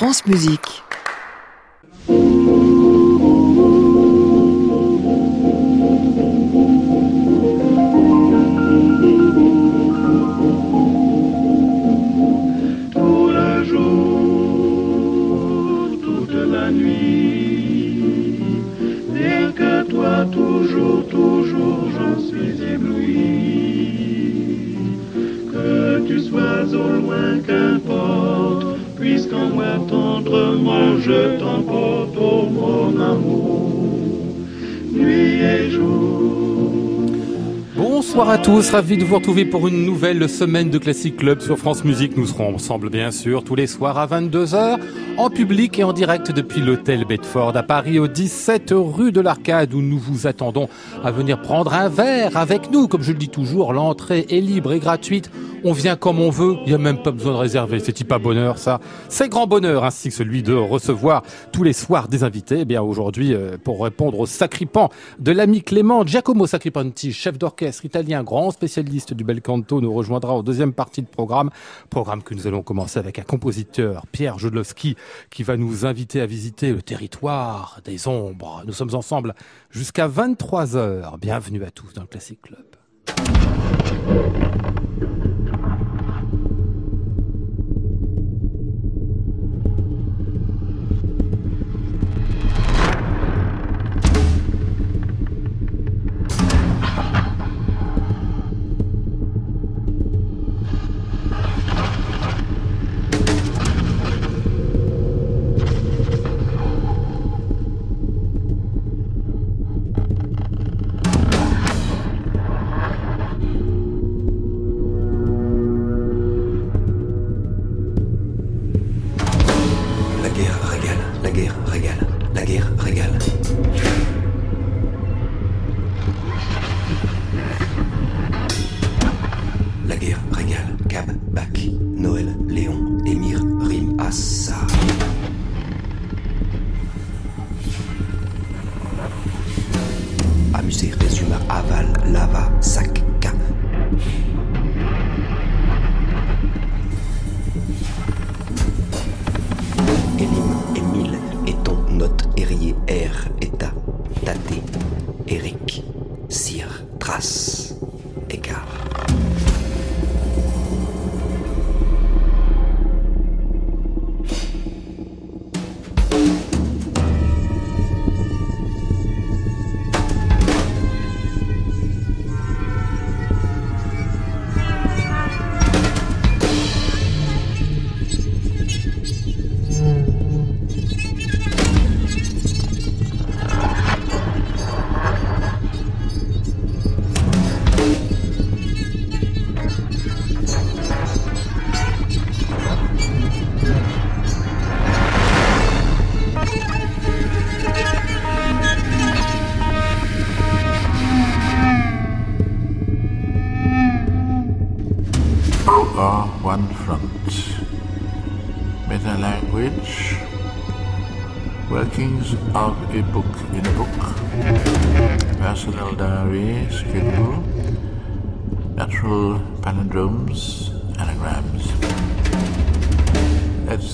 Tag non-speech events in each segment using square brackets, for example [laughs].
France Musique. Bonsoir à tous, ravi de vous retrouver pour une nouvelle semaine de Classic Club sur France Musique. Nous serons ensemble bien sûr tous les soirs à 22h en public et en direct depuis l'hôtel Bedford à Paris au 17 rue de l'Arcade où nous vous attendons à venir prendre un verre avec nous. Comme je le dis toujours, l'entrée est libre et gratuite on vient comme on veut, il n'y a même pas besoin de réserver. C'est pas bonheur ça. C'est grand bonheur ainsi que celui de recevoir tous les soirs des invités. Eh bien aujourd'hui, euh, pour répondre au sacripant de l'ami Clément Giacomo Sacripanti, chef d'orchestre italien, grand spécialiste du bel canto, nous rejoindra en deuxième partie de programme. Programme que nous allons commencer avec un compositeur, Pierre Jodlowski, qui va nous inviter à visiter le territoire des ombres. Nous sommes ensemble jusqu'à 23 heures. Bienvenue à tous dans le Classic Club.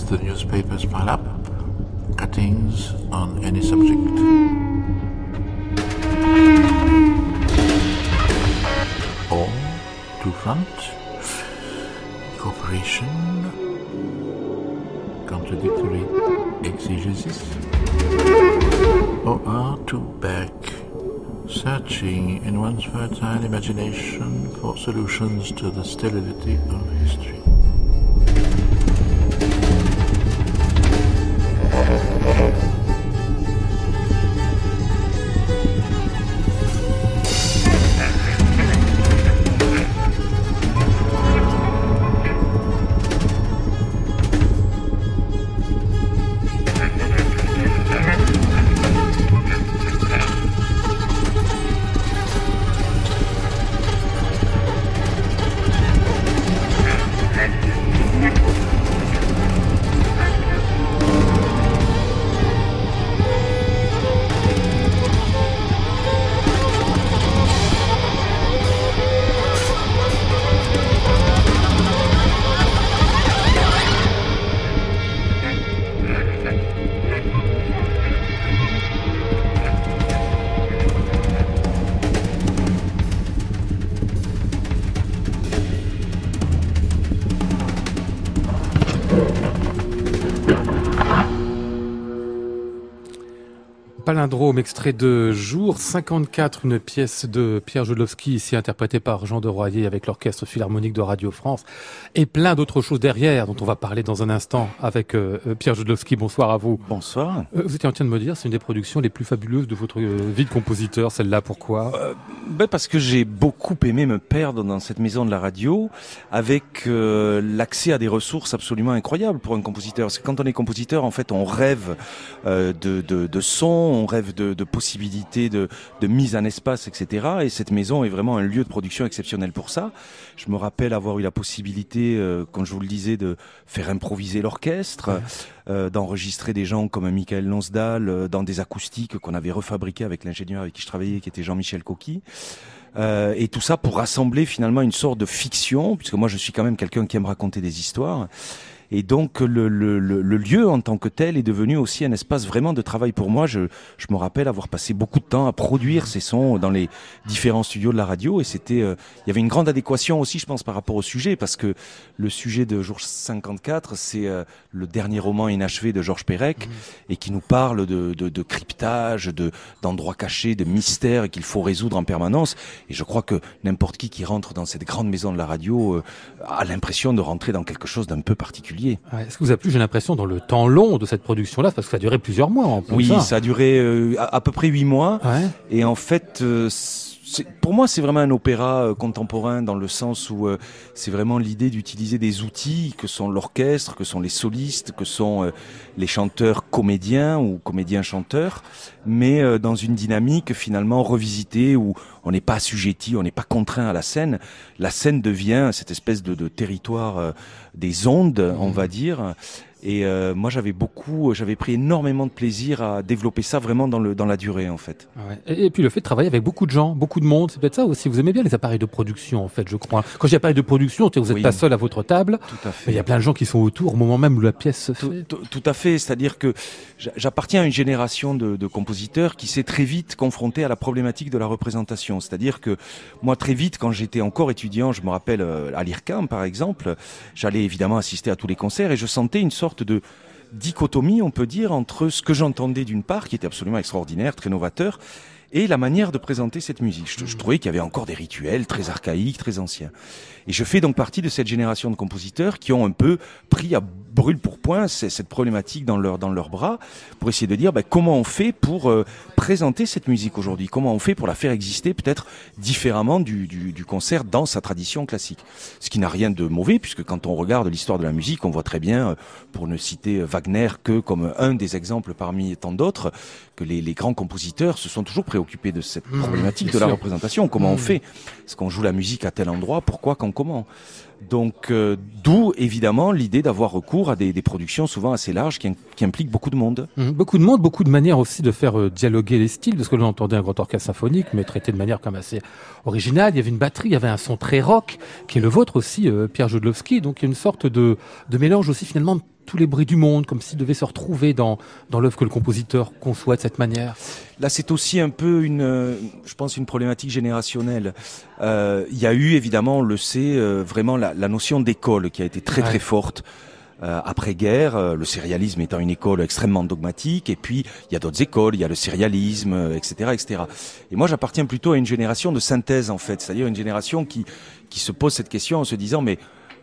the newspapers pile up, cuttings on any subject. Or to front, cooperation, contradictory exigencies, or are to back, searching in one's fertile imagination for solutions to the sterility of history. Extrait de Jour 54, une pièce de Pierre Jodlowski, ici interprétée par Jean de Royer avec l'Orchestre Philharmonique de Radio France, et plein d'autres choses derrière dont on va parler dans un instant avec euh, euh, Pierre Jodlowski. Bonsoir à vous. Bonsoir. Euh, vous étiez en train de me dire, c'est une des productions les plus fabuleuses de votre vie de compositeur, celle-là, pourquoi? Ben Parce que j'ai beaucoup aimé me perdre dans cette maison de la radio, avec l'accès à des ressources absolument incroyables pour un compositeur. Parce que quand on est compositeur, en fait, on rêve de, de, de son on rêve de, possibilités de, mise en espace, etc. Et cette maison est vraiment un lieu de production exceptionnel pour ça. Je me rappelle avoir eu la possibilité, euh, comme je vous le disais, de faire improviser l'orchestre, euh, d'enregistrer des gens comme Michael Lonsdal euh, dans des acoustiques qu'on avait refabriquées avec l'ingénieur avec qui je travaillais, qui était Jean-Michel Coqui. et tout ça pour rassembler finalement une sorte de fiction, puisque moi je suis quand même quelqu'un qui aime raconter des histoires. Et donc le, le, le, lieu en tant que tel est devenu aussi un espace vraiment de travail pour moi. Je, je me rappelle avoir passé beaucoup de temps à produire ces sons dans les différents studios de la radio et c'était, euh, il y avait une grande adéquation aussi, je pense, par rapport au sujet parce que le sujet de Jour 54, c'est euh, le dernier roman inachevé de Georges Perec mmh. et qui nous parle de, de, de cryptage, de d'endroits cachés, de mystères qu'il faut résoudre en permanence. Et je crois que n'importe qui qui rentre dans cette grande maison de la radio euh, a l'impression de rentrer dans quelque chose d'un peu particulier. Est-ce que vous avez plus, j'ai l'impression, dans le temps long de cette production-là, parce que ça a duré plusieurs mois en plus. Oui, ça, a duré euh, à, peu près huit mois. Et en fait, euh, pour moi, c'est vraiment un opéra euh, contemporain dans le sens où euh, c'est vraiment l'idée d'utiliser des outils que sont l'orchestre, que sont les solistes, que sont euh, les chanteurs comédiens ou comédiens chanteurs, mais dans une dynamique finalement revisitée où on n'est pas assujetti, on n'est pas contraint à la scène. La scène devient cette espèce de, de territoire des ondes, on va dire, et euh, moi, j'avais beaucoup, j'avais pris énormément de plaisir à développer ça vraiment dans, le, dans la durée, en fait. Ah et, puis le fait de travailler avec beaucoup de gens, beaucoup de monde, c'est peut-être ça aussi. Vous aimez bien les appareils de production, en fait, je crois. Quand j'ai appareil de production, vous n'êtes pas seul à votre table. Tout à fait. Il y a plein de gens qui sont autour au moment même où la pièce se fait. Tout, à fait. C'est-à-dire que j'appartiens à une génération de, de compositeurs qui s'est très vite confronté à la problématique de la représentation. C'est-à-dire que moi, très vite, quand j'étais encore étudiant, je me rappelle euh, à l'IRCAM, par exemple, j'allais évidemment assister à tous les concerts et je sentais une sorte de dichotomie, on peut dire, entre ce que j'entendais d'une part, qui était absolument extraordinaire, très novateur, et la manière de présenter cette musique. Je, je trouvais qu'il y avait encore des rituels très archaïques, très anciens. Et je fais donc partie de cette génération de compositeurs qui ont un peu pris à brûle pour point cette problématique dans leur dans leurs bras pour essayer de dire bah, comment on fait pour euh, présenter cette musique aujourd'hui, comment on fait pour la faire exister peut-être différemment du, du, du, concert dans sa tradition classique? Ce qui n'a rien de mauvais puisque quand on regarde l'histoire de la musique, on voit très bien, euh, pour ne citer Wagner que comme un des exemples parmi tant d'autres, que les, les, grands compositeurs se sont toujours préoccupés de cette mmh, problématique de la représentation. Comment on mmh. fait? Est-ce qu'on joue la musique à tel endroit? Pourquoi? Quand? Comment? Donc, euh, d'où évidemment l'idée d'avoir recours à des, productions souvent assez larges qui, impliquent beaucoup de monde. Mmh. beaucoup de monde, beaucoup de manières aussi de faire euh, dialoguer les styles, parce que l'on entendait un grand orchestre symphonique, mais traité de manière même assez originale. Il y avait une batterie, il y avait un son très rock, qui est le vôtre aussi, euh, Pierre Jodlowski. Donc, il y a une sorte de, de mélange aussi finalement tous les bruits du monde, comme s'ils devaient se retrouver dans, dans l'œuvre que le compositeur conçoit de cette manière Là, c'est aussi un peu une, je pense, une problématique générationnelle. Euh, il y a eu, évidemment, on le sait, euh, vraiment la, la, notion d'école qui a été très très forte. Euh, après-guerre, euh, le sérialisme étant une école extrêmement dogmatique, et puis il y a d'autres écoles, il y a le sérialisme, etc., etc. Et moi, j'appartiens plutôt à une génération de synthèse en fait, c'est-à-dire une génération qui qui se pose cette question en se disant mais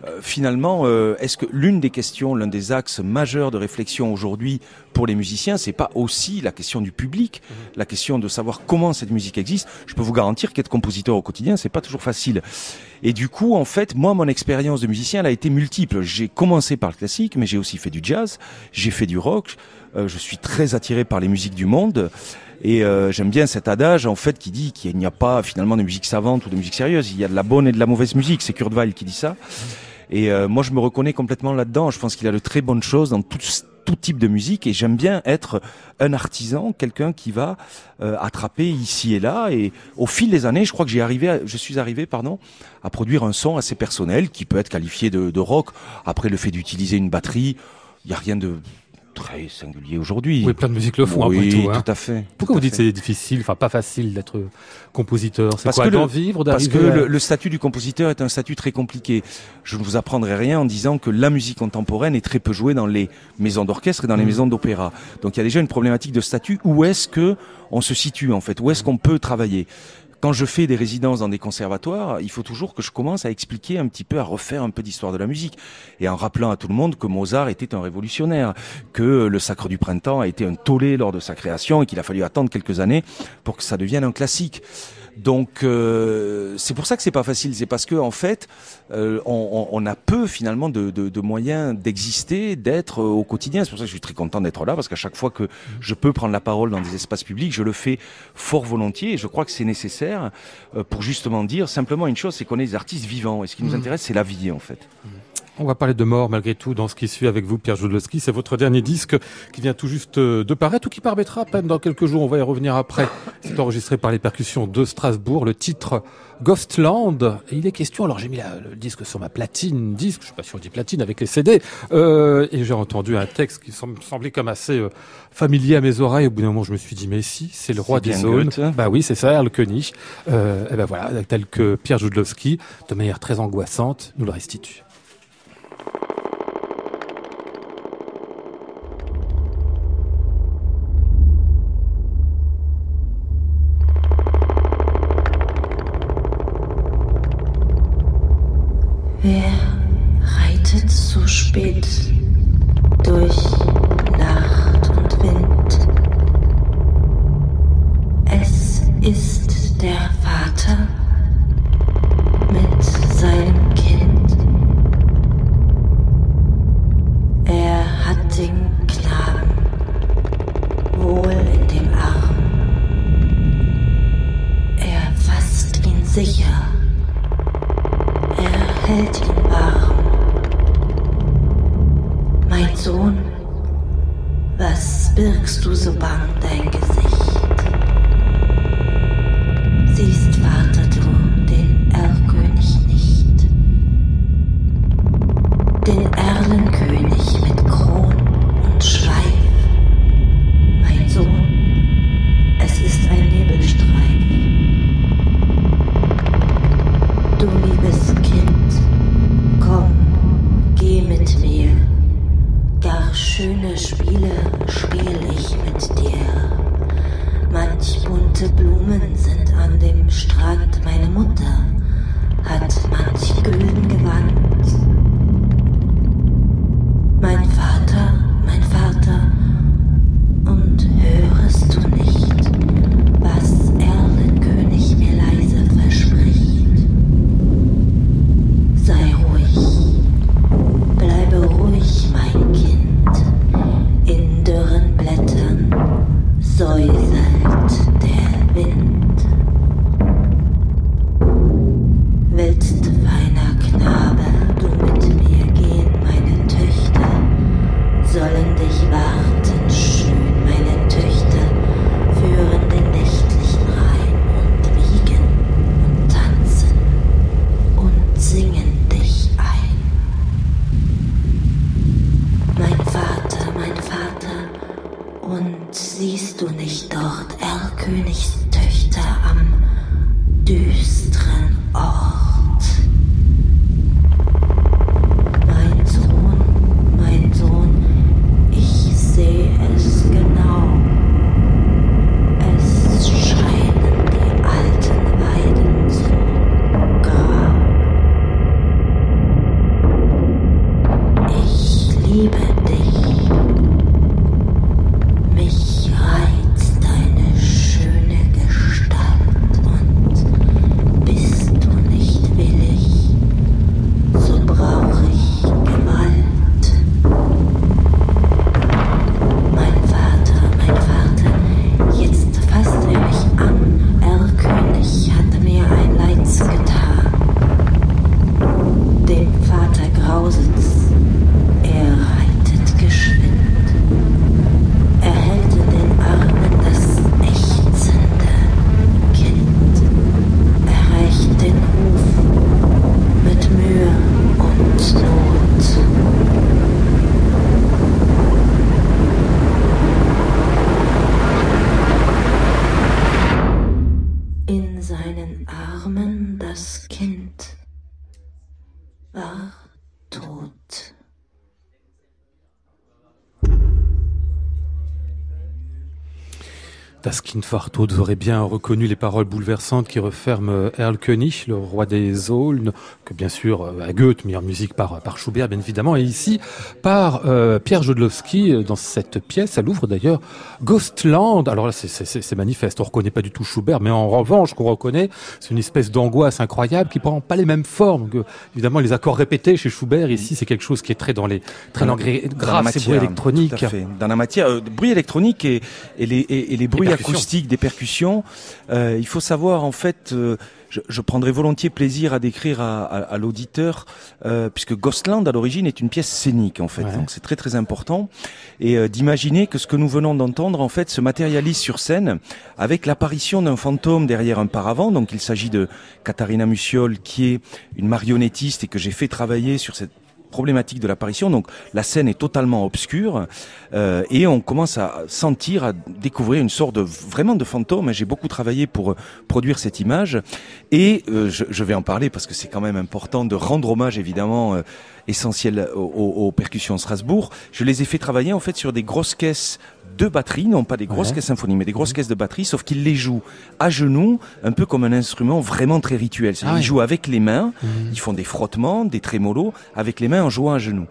euh, finalement, euh, est-ce que l'une des questions, l'un des axes majeurs de réflexion aujourd'hui pour les musiciens, c'est pas aussi la question du public, mhm. la question de savoir comment cette musique existe Je peux vous garantir qu'être compositeur au quotidien, c'est pas toujours facile. Et du coup, en fait, moi, mon expérience de musicien, elle a été multiple. J'ai commencé par le classique, mais j'ai aussi fait du jazz, j'ai fait du rock. Euh, je suis très attiré par les musiques du monde. Et euh, j'aime bien cet adage en fait qui dit qu'il n'y a pas finalement de musique savante ou de musique sérieuse. Il y a de la bonne et de la mauvaise musique. C'est Kurt Weill qui dit ça. Et euh, moi, je me reconnais complètement là-dedans. Je pense qu'il a de très bonnes choses dans tout, tout type de musique. Et j'aime bien être un artisan, quelqu'un qui va euh, attraper ici et là. Et au fil des années, je crois que j'ai arrivé, je suis arrivé, pardon, à produire un son assez personnel qui peut être qualifié de, de rock. Après, le fait d'utiliser une batterie, il y a rien de très singulier aujourd'hui. Oui, plein de musiques le font oui, après tout. Hein. tout à fait. Pourquoi vous dites fait. c'est difficile, enfin pas facile d'être compositeur? C'est quoi que d'en vivre, Parce que à- le, le statut du compositeur est un statut très compliqué. Je ne vous apprendrai rien en disant que la musique contemporaine est très peu jouée dans les maisons d'orchestre et dans les Mhm. maisons d'opéra. Donc il y a déjà une problématique de statut. Où est-ce que on se situe en fait? Où est-ce qu'on peut travailler? Quand je fais des résidences dans des conservatoires, il faut toujours que je commence à expliquer un petit peu, à refaire un peu d'histoire de la musique. Et en rappelant à tout le monde que Mozart était un révolutionnaire, que le Sacre du Printemps a été un tollé lors de sa création et qu'il a fallu attendre quelques années pour que ça devienne un classique. Donc euh, c'est pour ça que c'est pas facile, c'est parce que en fait euh, on, on- a peu finalement de, de- de moyens d'exister, d'être euh, au quotidien. C'est pour ça que je suis très content d'être là parce qu'à chaque fois que je peux prendre la parole dans des espaces publics, je le fais fort volontiers et je crois que c'est nécessaire euh, pour justement dire simplement une chose, c'est qu'on est des artistes vivants et ce qui nous Mhm. intéresse c'est la vie en fait. On va parler de mort malgré tout dans ce qui suit avec vous, Pierre Joudlowski. C'est votre dernier disque qui vient tout juste euh, de paraître ou qui paraîtra à peine dans quelques jours. On va y revenir après. C'est enregistré par les percussions de Strasbourg. Le titre Ghostland. Et il est question, alors j'ai mis la- le disque sur ma platine disque, je sais pas si on dit platine avec les CD, euh, et j'ai entendu un texte qui sem- semblait comme assez euh, familier à mes oreilles. Au bout d'un moment, je me suis dit, mais si, c'est le roi des zones. Goethe. Bah oui, c'est ça, Erl König. Euh, et ben voilà, tel que Pierre Joudlowski, de manière très angoissante, nous le restitue. Daskin Farto, aurez bien reconnu les paroles bouleversantes qui referment Erl König, le roi des Aulnes, que bien sûr euh, à Goethe, meilleure musique par, par Schubert bien évidemment, et ici par euh, Pierre Jodlowski euh, dans cette pièce, à Louvre d'ailleurs, Ghostland. Alors là c'est manifeste, on reconnaît pas du tout Schubert, mais en revanche qu'on reconnaît, c'est une espèce d'angoisse incroyable qui prend pas les mêmes formes. Que, évidemment les accords répétés chez Schubert, ici c'est quelque chose qui est très dans les très dans, grave, ces bruits électroniques. Dans la matière, bruit électronique et, et les, et, les bruits acoustique, des percussions. Euh, il faut savoir en fait, euh, je, je, prendrais volontiers plaisir à décrire à, à, à l'auditeur, euh, puisque Ghostland à l'origine est une pièce scénique en fait, donc c'est très très important, et euh, d'imaginer que ce que nous venons d'entendre en fait se matérialise sur scène avec l'apparition d'un fantôme derrière un paravent. Donc il s'agit de Katharina Mussiol qui est une marionnettiste et que j'ai fait travailler sur cette problématique de l'apparition. Donc la scène est totalement obscure euh, et on commence à sentir, à découvrir une sorte de vraiment de fantôme. J'ai beaucoup travaillé pour euh, produire cette image et euh, je, je, vais en parler parce que c'est quand même important de rendre hommage évidemment euh, essentiel aux, aux, percussions Strasbourg. Je les ai fait travailler en fait sur des grosses caisses de batterie, non pas des grosses caisses symphoniques, mais des grosses caisses de batterie, sauf qu'ils les jouent à genoux, un peu comme un instrument vraiment très rituel. Ah ils jouent avec les mains, mmh. ils font des frottements, des trémolos avec les mains en jouant à genoux.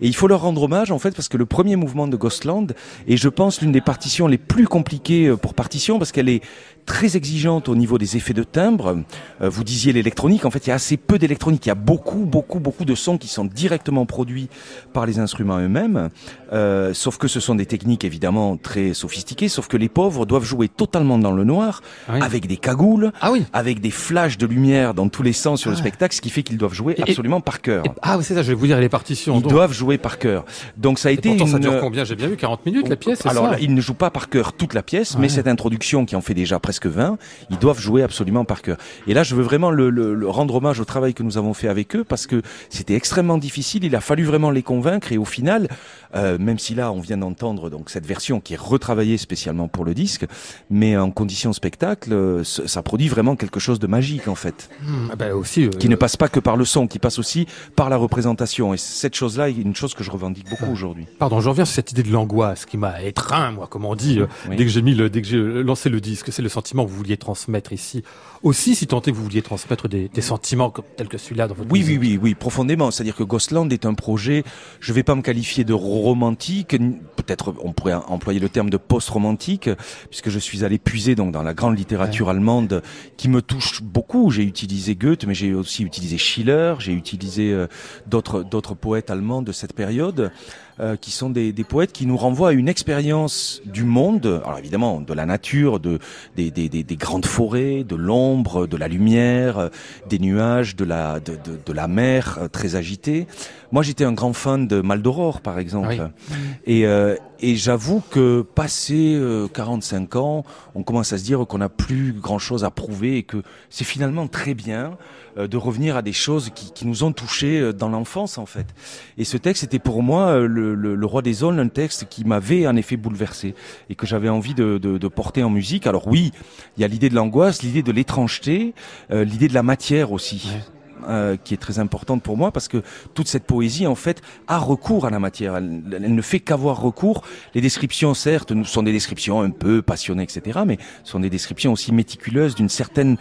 Et il faut leur rendre hommage en fait parce que le premier mouvement de Ghostland est, je pense, l'une des partitions les plus compliquées euh, pour partition parce qu'elle est très exigeante au niveau des effets de timbre. Euh, vous disiez l'électronique, en fait, il y a assez peu d'électronique. Il y a beaucoup, beaucoup, beaucoup de sons qui sont directement produits par les instruments eux-mêmes. Euh, sauf que ce sont des techniques évidemment très sophistiquées. Sauf que les pauvres doivent jouer totalement dans le noir, ah avec des cagoules, ah oui. avec des flashs de lumière dans tous les sens sur le ah spectacle, ce qui fait qu'ils doivent jouer absolument par cœur. ah oui, c'est ça. Je vais vous dire les partitions. Ils doivent jouer par cœur. Donc ça a été. Pourtant, une... ça dure combien? J'ai bien vu 40 minutes la pièce. Alors ça ils ne jouent pas par cœur toute la pièce, mais cette introduction qui en fait déjà presque presque 20, ils doivent jouer absolument par cœur. Et là, je veux vraiment le, le, le rendre hommage au travail que nous avons fait avec eux parce que c'était extrêmement difficile. Il a fallu vraiment les convaincre et au final, euh, même si là on vient d'entendre donc cette version qui est retravaillée spécialement pour le disque, mais en condition spectacle, euh, ça produit vraiment quelque chose de magique en fait, mmh, bah aussi, euh, qui ne passe pas que par le son, qui passe aussi par la représentation. Et cette chose-là est une chose que je revendique beaucoup aujourd'hui. Pardon, je reviens sur cette idée de l'angoisse qui m'a étreint, moi, comme on dit, oui. dès que j'ai mis le, dès que j'ai lancé le disque, c'est le sentiment que vous vouliez transmettre ici aussi, si tant est que vous vouliez transmettre des, des sentiments tels que celui-là dans votre oui, musique. Oui, oui, oui, profondément. C'est-à-dire que Ghostland est un projet, je ne vais pas me qualifier de romantique, peut-être on pourrait employer le terme de post-romantique, puisque je suis allé puiser donc dans la grande littérature ouais. allemande qui me touche beaucoup. J'ai utilisé Goethe, mais j'ai aussi utilisé Schiller, j'ai utilisé euh, d'autres d'autres poètes allemands de cette période. Euh, qui sont des, des, poètes qui nous renvoient à une expérience du monde, alors évidemment de la nature, de, des, des, des grandes forêts, de l'ombre, de la lumière, euh, des nuages, de la, de, de, de la mer euh, très agitée. Moi j'étais un grand fan de Maldoror par exemple. Oui. Et, euh, et j'avoue que passé euh, 45 ans, on commence à se dire qu'on n'a plus grand-chose à prouver et que c'est finalement très bien euh, de revenir à des choses qui, qui nous ont touchés dans l'enfance en fait. Et ce texte était pour moi le, le, le, Roi des Zones, un texte qui m'avait en effet bouleversé et que j'avais envie de, de, de, porter en musique. Alors oui, il y a l'idée de l'angoisse, l'idée de l'étrangeté, euh, l'idée de la matière aussi. Euh, qui est très importante pour moi parce que toute cette poésie en fait a recours à la matière. Elle, elle ne fait qu'avoir recours. Les descriptions certes sont des descriptions un peu passionnées etc. Mais sont des descriptions aussi méticuleuses d'une certaine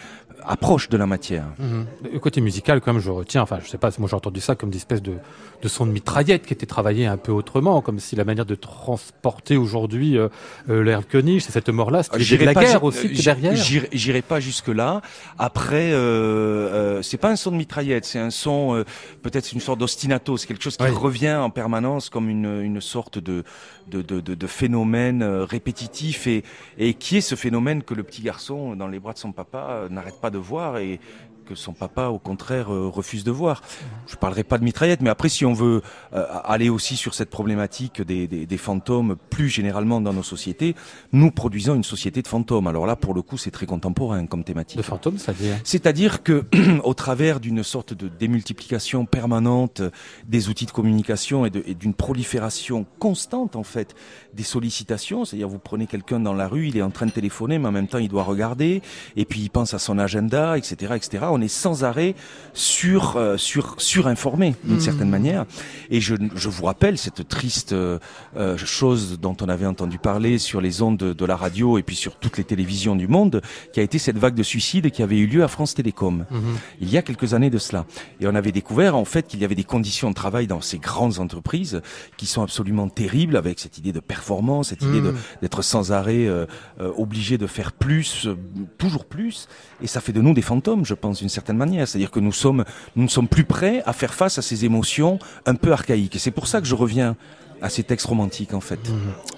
approche de la matière. Mmh. Le côté musical, comme je retiens, enfin, je sais pas, moi j'ai entendu ça comme des espèces de, de son de mitraillette qui était travaillé un peu autrement, comme si la manière de transporter aujourd'hui euh, euh, König, c'est cette mort-là, c'était de la guerre aussi derrière. J'irai pas jusque là. Après, euh, euh, c'est pas un son de mitraillette, c'est un son, euh, peut-être une sorte d'ostinato, c'est quelque chose qui oui. revient en permanence comme une, une sorte de, de, de, de, phénomène répétitif et, et qui est ce phénomène que le petit garçon dans les bras de son papa n'arrête pas de voir et que son papa, au contraire, euh, refuse de voir. Je parlerai pas de mitraillette, mais après, si on veut euh, aller aussi sur cette problématique des, des, des, fantômes plus généralement dans nos sociétés, nous produisons une société de fantômes. Alors là, pour le coup, c'est très contemporain comme thématique. De fantômes, c'est-à-dire? C'est-à-dire que, [clears throat] au travers d'une sorte de démultiplication permanente des outils de communication et d'une prolifération constante, en fait, des sollicitations, c'est-à-dire vous prenez quelqu'un dans la rue, il est en train de téléphoner, mais en même temps, il doit regarder, et puis il pense à son agenda, etc., etc on est sans arrêt sur euh, sur surinformé d'une Mhm. certaine manière. Et je, je vous rappelle cette triste euh, euh, chose dont on avait entendu parler sur les ondes de, de la radio et puis sur toutes les télévisions du monde, qui a été cette vague de suicides qui avait eu lieu à France Télécom Mhm. il y a quelques années de cela. Et on avait découvert en fait qu'il y avait des conditions de travail dans ces grandes entreprises qui sont absolument terribles avec cette idée de performance, cette idée Mhm. d'être sans arrêt euh, euh, obligé de faire plus, euh, toujours plus. Et ça fait de nous des fantômes, je pense, d'une certaine manière. C'est-à-dire que nous sommes, nous ne sommes plus prêts à faire face à ces émotions un peu archaïques. Et c'est pour ça que je reviens à ces textes romantiques en fait.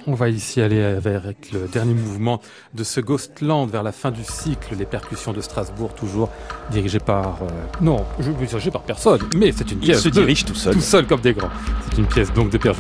On va ici aller avec le dernier mouvement de ce Ghostland vers la fin du cycle, les percussions de Strasbourg, toujours dirigé par... euh, non, je veux dirigé par personne, mais c'est une Il pièce se de- dirige tout seul. tout seul comme des grands. C'est une pièce donc de Pierre.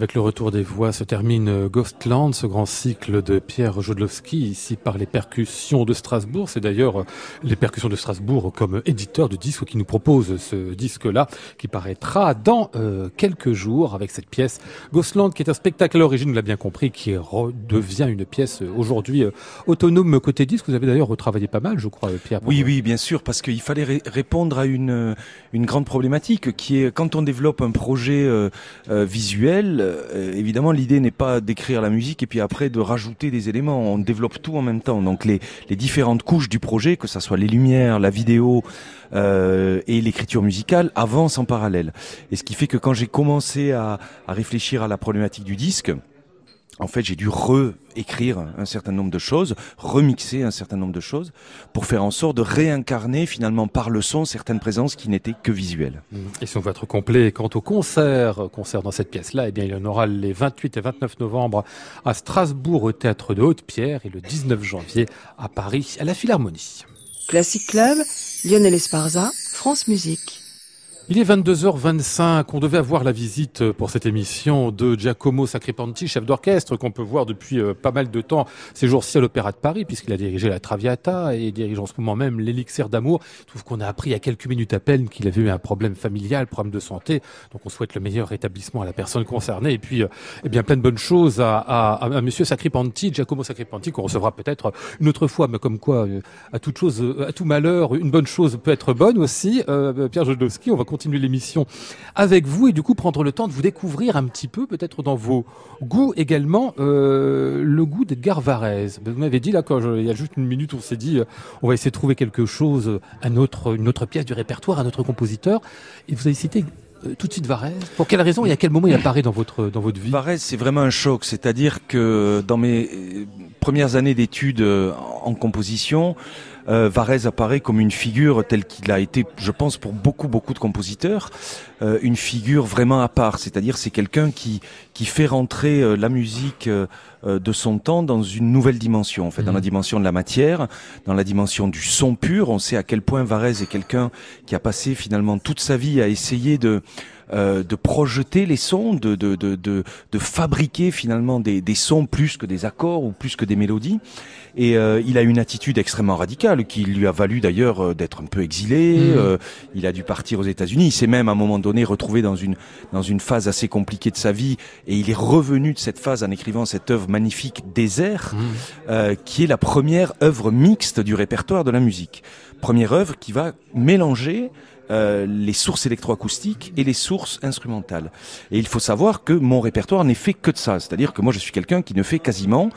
Avec le retour des voix se termine euh, Ghostland, ce grand cycle de Pierre Jodlowski, ici par les percussions de Strasbourg. C'est d'ailleurs euh, les percussions de Strasbourg comme éditeur de disque qui nous propose ce disque-là, qui paraîtra dans euh, quelques jours avec cette pièce Ghostland, qui est un spectacle à l'origine, on l'a bien compris, qui re- devient une pièce aujourd'hui autonome côté disque. Vous avez d'ailleurs retravaillé pas mal, je crois, Pierre. Oui, oui, bien sûr, parce qu'il fallait ré- répondre à une, une grande problématique qui est quand on développe un projet euh, euh, visuel, euh, évidemment, l'idée n'est pas d'écrire la musique et puis après de rajouter des éléments. On développe tout en même temps. Donc les, les différentes couches du projet, que ça soit les lumières, la vidéo euh, et l'écriture musicale, avancent en parallèle. Et ce qui fait que quand j'ai commencé à, à réfléchir à la problématique du disque, en fait, j'ai dû réécrire un certain nombre de choses, remixer un certain nombre de choses, pour faire en sorte de réincarner finalement par le son certaines présences qui n'étaient que visuelles. Et si on veut être complet quant au concert, concert dans cette pièce-là, eh bien, il y en aura les 28 et 29 novembre à Strasbourg au Théâtre de Haute-Pierre et le 19 janvier à Paris à la Philharmonie. Classic Club, Lionel Esparza, France Musique. Il est 22h25, on devait avoir la visite pour cette émission de Giacomo Sacripanti, chef d'orchestre qu'on peut voir depuis euh, pas mal de temps ces jours-ci à l'Opéra de Paris, puisqu'il a dirigé la Traviata et dirige en ce moment même l'Élixir d'amour. Je trouve qu'on a appris il y a quelques minutes à peine qu'il avait eu un problème familial, problème de santé. Donc on souhaite le meilleur rétablissement à la personne concernée et puis euh, eh bien plein de bonnes choses à, à, à Monsieur Sacripanti, Giacomo Sacripanti, qu'on recevra peut-être une autre fois, mais comme quoi euh, à toute chose, à tout malheur, une bonne chose peut être bonne aussi. Euh, Pierre Jodowski, on va continuer l'émission avec vous et du coup prendre le temps de vous découvrir un petit peu, peut-être dans vos goûts également, euh, le goût d'Edgar Varèse. Vous m'avez dit là, quand il y a juste une minute, on s'est dit, euh, on va essayer de trouver quelque chose, un autre, une autre pièce du répertoire, un autre compositeur. Et vous avez cité euh, tout de suite Varèse. Pour quelle raison et à quel moment il apparaît dans votre dans votre vie? Varèse, c'est vraiment un choc. C'est-à-dire que dans mes euh, premières années d'études euh, en composition, euh, Varèse apparaît comme une figure telle qu'il a été, je pense, pour beaucoup beaucoup de compositeurs, euh, une figure vraiment à part. C'est-à-dire, c'est quelqu'un qui qui fait rentrer euh, la musique euh, de son temps dans une nouvelle dimension, en fait, mmh. dans la dimension de la matière, dans la dimension du son pur. On sait à quel point Varèse est quelqu'un qui a passé finalement toute sa vie à essayer de euh, de projeter les sons, de, de, de, de, de fabriquer finalement des, des, sons plus que des accords ou plus que des mélodies. Et euh, il a une attitude extrêmement radicale qui lui a valu d'ailleurs euh, d'être un peu exilé. Mmh. Euh, il a dû partir aux États-Unis. Il s'est même à un moment donné retrouvé dans une dans une phase assez compliquée de sa vie et il est revenu de cette phase en écrivant cette œuvre magnifique Désert, mmh. qui est la première œuvre mixte du répertoire de la musique. Première œuvre qui va mélanger euh, les sources électroacoustiques et les sources instrumentales. Et il faut savoir que mon répertoire n'est fait que de ça. C'est-à-dire que moi, je suis quelqu'un qui ne fait quasiment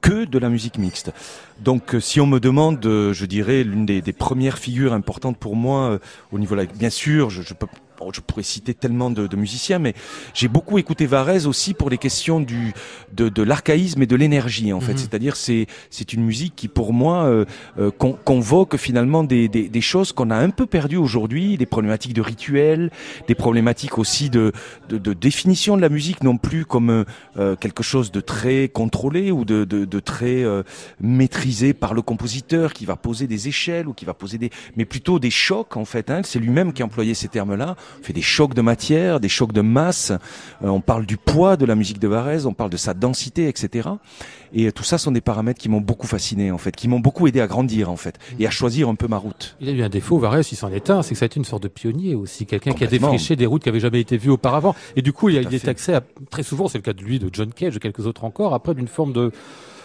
que de la musique mixte. Donc, euh, si on me demande, euh, je dirais, l'une des, premières figures importantes pour moi au niveau là, bien sûr, je, je peux je pourrais citer tellement de, de musiciens, mais j'ai beaucoup écouté Varese aussi pour les questions du de, de l'archaïsme et de l'énergie en fait. -hmm. C'est-à-dire c'est c'est une musique qui pour moi euh, euh, con, convoque finalement des, des, des choses qu'on a un peu perdues aujourd'hui, des problématiques de rituels, des problématiques aussi de, de, de définition de la musique non plus comme euh, quelque chose de très contrôlé ou de, de, de très euh, maîtrisé par le compositeur qui va poser des échelles ou qui va poser des mais plutôt des chocs en fait. Hein. C'est lui-même qui employait ces termes-là on fait des chocs de matière, des chocs de masse. Euh, on parle du poids de la musique de Varese, on parle de sa densité, etc. Et tout ça sont des paramètres qui m'ont beaucoup fasciné, en fait, qui m'ont beaucoup aidé à grandir, en fait, et à choisir un peu ma route. Il a eu un défaut, Varese, il s'en est un, c'est que ça a été une sorte de pionnier aussi, quelqu'un qui a défriché des routes qui n'avaient jamais été vues auparavant. Et du coup, il, a, il est accès à, très souvent, c'est le cas de lui, de John Cage, de quelques autres encore, après d'une forme de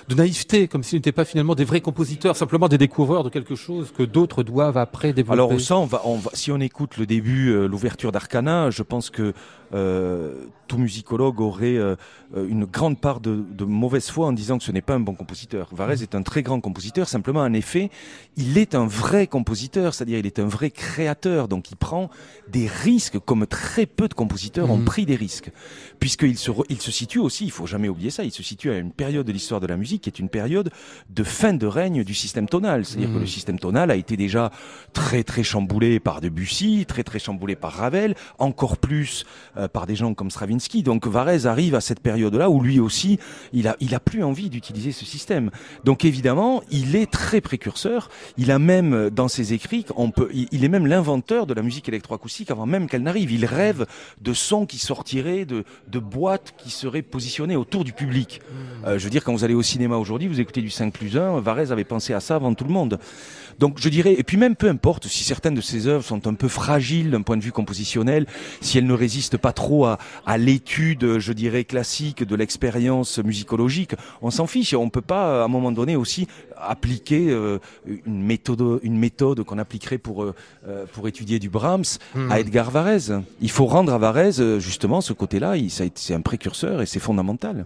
de naïveté, comme s'ils n'étaient pas finalement des vrais compositeurs, simplement des découvreurs de quelque chose que d'autres doivent après développer. Alors ça, on va, on va, si on écoute le début, euh, l'ouverture d'Arcana, je pense que tout musicologue aurait euh, une grande part de, de, mauvaise foi en disant que ce n'est pas un bon compositeur. Varese est un très grand compositeur, simplement en effet, il est un vrai compositeur, c'est-à-dire il est un vrai créateur, donc il prend des risques comme très peu de compositeurs mmh. ont pris des risques, puisqu'il se, il se situe aussi, il faut jamais oublier ça, il se situe à une période de l'histoire de la musique qui est une période de fin de règne du système tonal, c'est-à-dire mmh. que le système tonal a été déjà très très chamboulé par Debussy, très très chamboulé par Ravel, encore plus euh, par des gens comme Stravinsky. Donc Varese arrive à cette période-là où lui aussi, il a, il a plus envie d'utiliser ce système. Donc évidemment, il est très précurseur. Il a même dans ses écrits, on peut, il est même l'inventeur de la musique électroacoustique avant même qu'elle n'arrive. Il rêve de sons qui sortiraient de, de boîtes qui seraient positionnées autour du public. Euh, je veux dire, quand vous allez au cinéma cinéma aujourd'hui, vous écoutez du 5 plus 1, Varese avait pensé à ça avant tout le monde. Donc je dirais, et puis même peu importe si certaines de ces œuvres sont un peu fragiles d'un point de vue compositionnel, si elles ne résistent pas trop à, à l'étude, je dirais, classique de l'expérience musicologique, on s'en fiche. On peut pas, à un moment donné aussi, appliquer euh, une méthode, une méthode qu'on appliquerait pour, euh, euh, pour étudier du Brahms Hmm. à Edgar Varèse. Il faut rendre à Varèse, justement, ce côté-là, c'est un précurseur et c'est fondamental.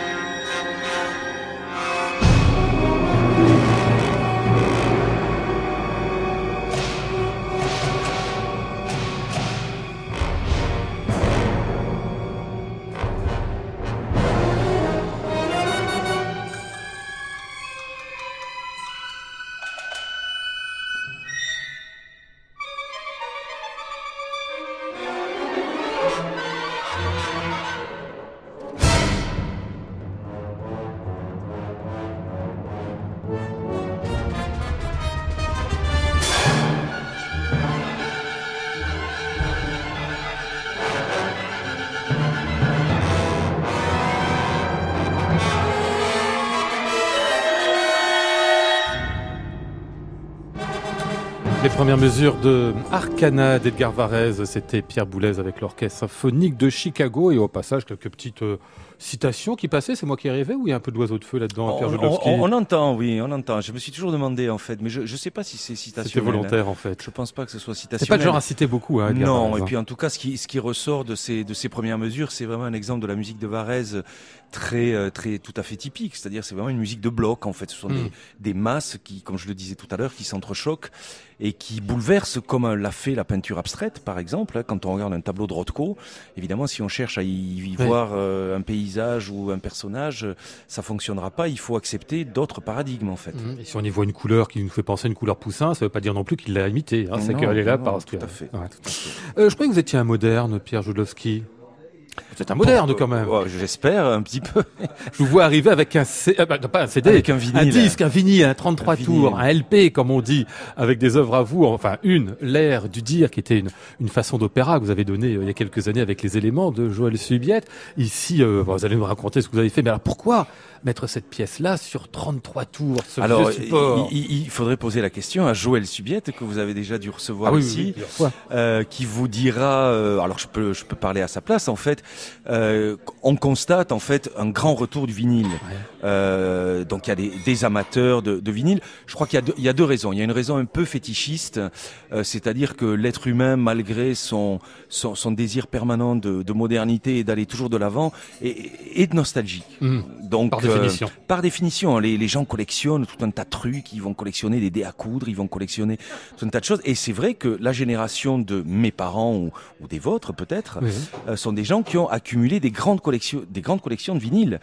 Les premières mesures de Arcana d'Edgar Varèse, c'était Pierre Boulez avec l'Orchestre Symphonique de Chicago. Et au passage, quelques petites euh, citations qui passaient. C'est moi qui ai rêvé ou il y a un peu d'oiseau de feu là-dedans, On, Pierre on- on- entend, oui, on entend. Je me suis toujours demandé en fait, mais je ne sais pas si c'est C'était citationnel. hein. volontaire en fait. Je pense pas que ce soit citationnel. C'est pas le genre à citer beaucoup, hein, Edgar Non, et hein. puis en tout cas, ce qui, ce qui ressort de ces, de ces premières mesures, c'est vraiment un exemple de la musique de Varèse très, euh, très, tout à fait typique. C'est-à-dire, c'est vraiment une musique de bloc, en fait. Ce sont Mm. des, des masses qui, comme je le disais tout à l'heure, qui s'entrechoquent et qui bouleversent comme l'a fait la peinture abstraite, par exemple. hein. Quand on regarde un tableau de Rothko, évidemment, si on cherche à y, y Oui. voir euh, un paysage ou un personnage, euh, ça fonctionnera pas. Il faut accepter d'autres paradigmes, en fait. Et si on y voit une couleur qui nous fait penser à une couleur poussin, ça veut pas dire non plus qu'il l'a imité. Hein, c'est qu'elle est là non, parce tout que. à fait, Ouais. tout à fait. Euh, je croyais que vous étiez un moderne, Pierre Jodlowski. Vous êtes un moderne quand même. Ouais, J'espère un petit peu. [laughs] Je vous vois arriver avec un, C... euh, bah, non, pas un CD, Avec un vinyle. disque, un vinyle, un 33 Un vinyle. tours, un LP comme on dit, avec des œuvres à vous, enfin une, l'air du dire, qui était une, une façon d'opéra que vous avez donnée euh, il y a quelques années avec les éléments de Joël Subiette. Ici, euh, vous allez nous raconter ce que vous avez fait, mais alors pourquoi mettre cette pièce-là sur 33 tours, ce Alors, support il, il- faudrait poser la question à Joël Subiette que vous avez déjà dû recevoir Ah oui, ici, oui, euh, qui vous dira. euh, alors, je peux, je peux parler à sa place. En fait, fait, euh, on constate en fait un grand retour du vinyle. Euh, donc il y a des, des amateurs de, de, vinyle. Je crois qu'il y, y, a deux raisons. Il y a une raison un peu fétichiste, euh, c'est-à-dire que l'être humain, malgré son, son, son désir permanent de, de modernité et d'aller toujours de l'avant, est, est, nostalgique. Mmh. Donc par définition, par définition, les, les gens collectionnent tout un tas de trucs. Ils vont collectionner des dés à coudre, ils vont collectionner tout un tas de choses. Et c'est vrai que la génération de mes parents ou, ou des vôtres peut-être oui. euh, sont des gens qui ont accumulé des grandes collections, des grandes collections de vinyles.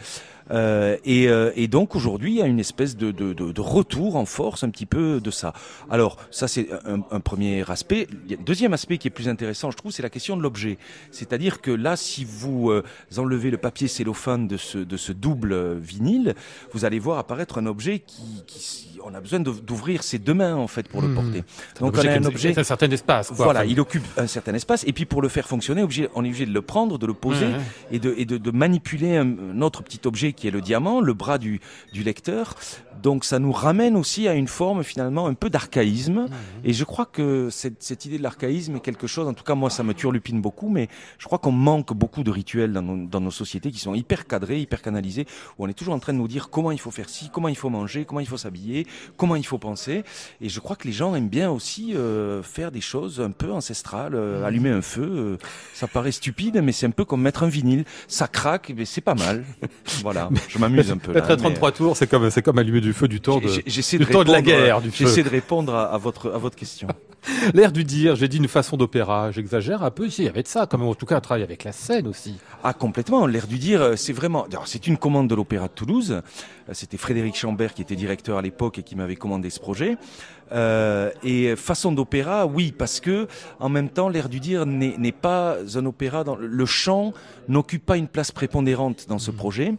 Euh, et, euh, et, donc aujourd'hui, il y a une espèce de, de, de, de, retour en force un petit peu de ça. Alors ça, c'est un, un, premier aspect. Il y a un deuxième aspect qui est plus intéressant, je trouve, c'est la question de l'objet. C'est-à-dire que là, si vous euh, enlevez le papier cellophane de ce, de ce double vinyle, vous allez voir apparaître un objet qui, qui on a besoin d'ouvrir ses deux mains en fait pour mmh. le porter. Donc on a un objet, un certain espace. Quoi, voilà, enfin. il occupe un certain espace. Et puis pour le faire fonctionner, on est obligé de le prendre, de le poser Mmh, et, de, et de, de manipuler un, un, autre petit objet qui est le diamant, le bras du, du lecteur. Donc ça nous ramène aussi à une forme finalement un peu d'archaïsme. Mmh. Et je crois que cette, cette idée de l'archaïsme est quelque chose, en tout cas moi ça me turlupine beaucoup, mais je crois qu'on manque beaucoup de rituels dans nos, dans nos sociétés qui sont hyper cadrés, hyper canalisés, où on est toujours en train de nous dire comment il faut faire ci, comment il faut manger, comment il faut s'habiller, comment il faut penser. Et je crois que les gens aiment bien aussi euh, faire des choses un peu ancestrales, euh, allumer un feu. Euh, ça paraît stupide, mais c'est un peu comme mettre un vinyle. Ça craque, mais c'est pas mal. [laughs] voilà, [laughs] je m'amuse un peu. Là, à 33 mais... tours, c'est comme, c'est comme allumer du feu du temps de, du de, temps de la guerre. Du J'essaie de répondre à, à, votre, à votre question. [laughs] L'air du dire, j'ai dit une façon d'opéra, j'exagère un peu ici, il y avait de ça, même, en tout cas un travail avec la scène aussi. Ah complètement, l'air du dire, c'est vraiment, c'est une commande de l'opéra de Toulouse, c'était Frédéric Chambert qui était directeur à l'époque et qui m'avait commandé ce projet. Euh, et façon d'opéra, oui, parce que en même temps, l'air du dire n'est pas un opéra. Dans, le chant n'occupe pas une place prépondérante dans ce mmh. projet.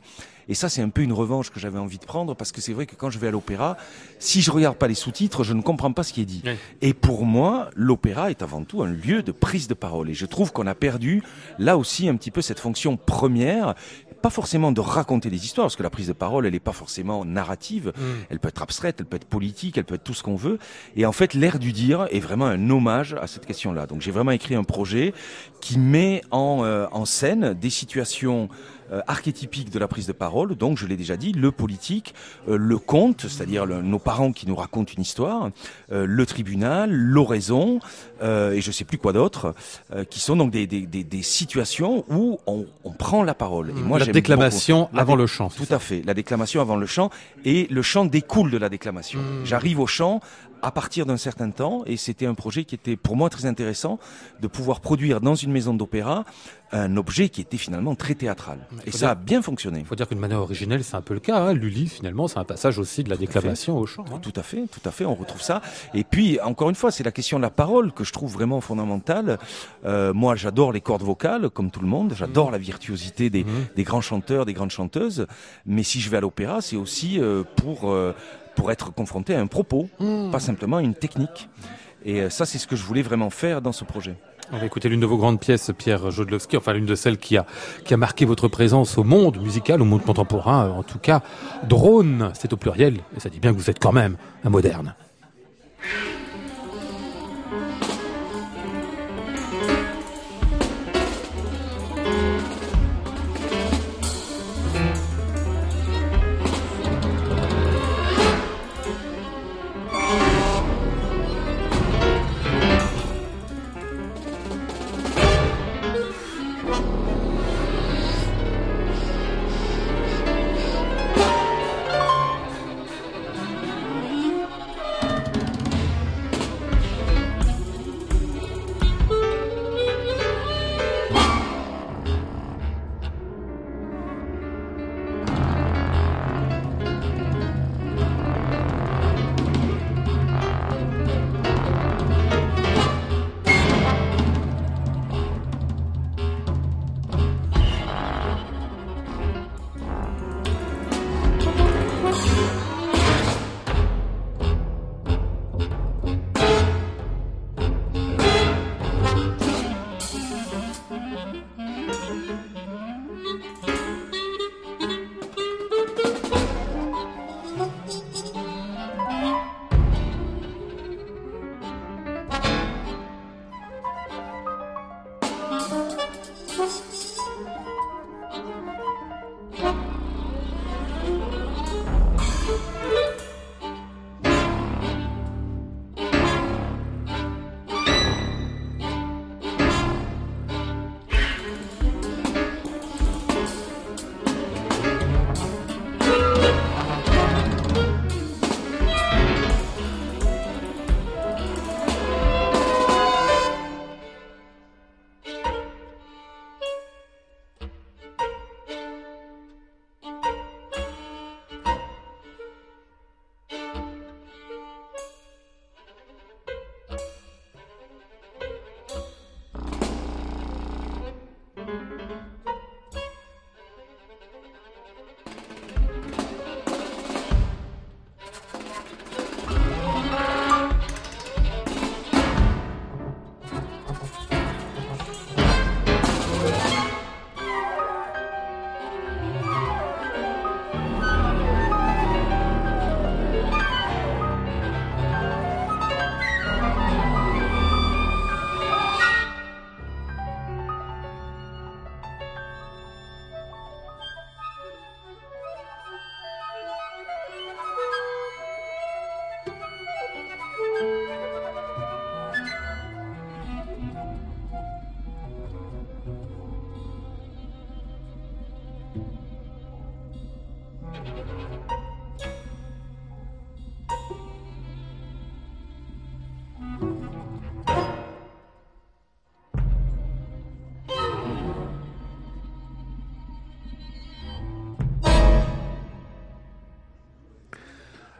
Et ça, c'est un peu une revanche que j'avais envie de prendre parce que c'est vrai que quand je vais à l'opéra, si je regarde pas les sous-titres, je ne comprends pas ce qui est dit. Oui. Et pour moi, l'opéra est avant tout un lieu de prise de parole. Et je trouve qu'on a perdu là aussi un petit peu cette fonction première pas forcément de raconter des histoires, parce que la prise de parole, elle n'est pas forcément narrative. Mm. Elle peut être abstraite, elle peut être politique, elle peut être tout ce qu'on veut. Et en fait, l'air du dire est vraiment un hommage à cette question-là. Donc j'ai vraiment écrit un projet qui met en, euh, en scène des situations euh, archétypique de la prise de parole, donc je l'ai déjà dit, le politique, euh, le conte, c'est-à-dire nos parents qui nous racontent une histoire, euh, le tribunal, l'oraison, euh, et je sais plus quoi d'autre, euh, qui sont donc des, des, des, des situations où on, on, prend la parole. Et moi, la déclamation beaucoup. avant la le chant. Tout à fait, la déclamation avant le chant, et le chant découle de la déclamation. Mmh. J'arrive au chant à partir d'un certain temps, et c'était un projet qui était pour moi très intéressant, de pouvoir produire dans une maison d'opéra un objet qui était finalement très théâtral. Et ça dire, a bien fonctionné. Il faut dire qu'une manière originelle, c'est un peu le cas. Hein. Lully, finalement, c'est un passage aussi de la déclamation au chant. Hein. Tout à fait, tout à fait, on retrouve ça. Et puis, encore une fois, c'est la question de la parole que je trouve vraiment fondamentale. Euh, moi, j'adore les cordes vocales, comme tout le monde. J'adore mmh. la virtuosité des, mmh. des, grands chanteurs, des grandes chanteuses. Mais si je vais à l'opéra, c'est aussi euh, pour... Euh, pour être confronté à un propos, mmh. pas simplement à une technique. Et euh, ça, c'est ce que je voulais vraiment faire dans ce projet. On va écouter l'une de vos grandes pièces, Pierre Jodlowski, enfin l'une de celles qui a, qui a marqué votre présence au monde musical, au monde contemporain, en tout cas. Drone, c'est au pluriel, et ça dit bien que vous êtes quand même un moderne.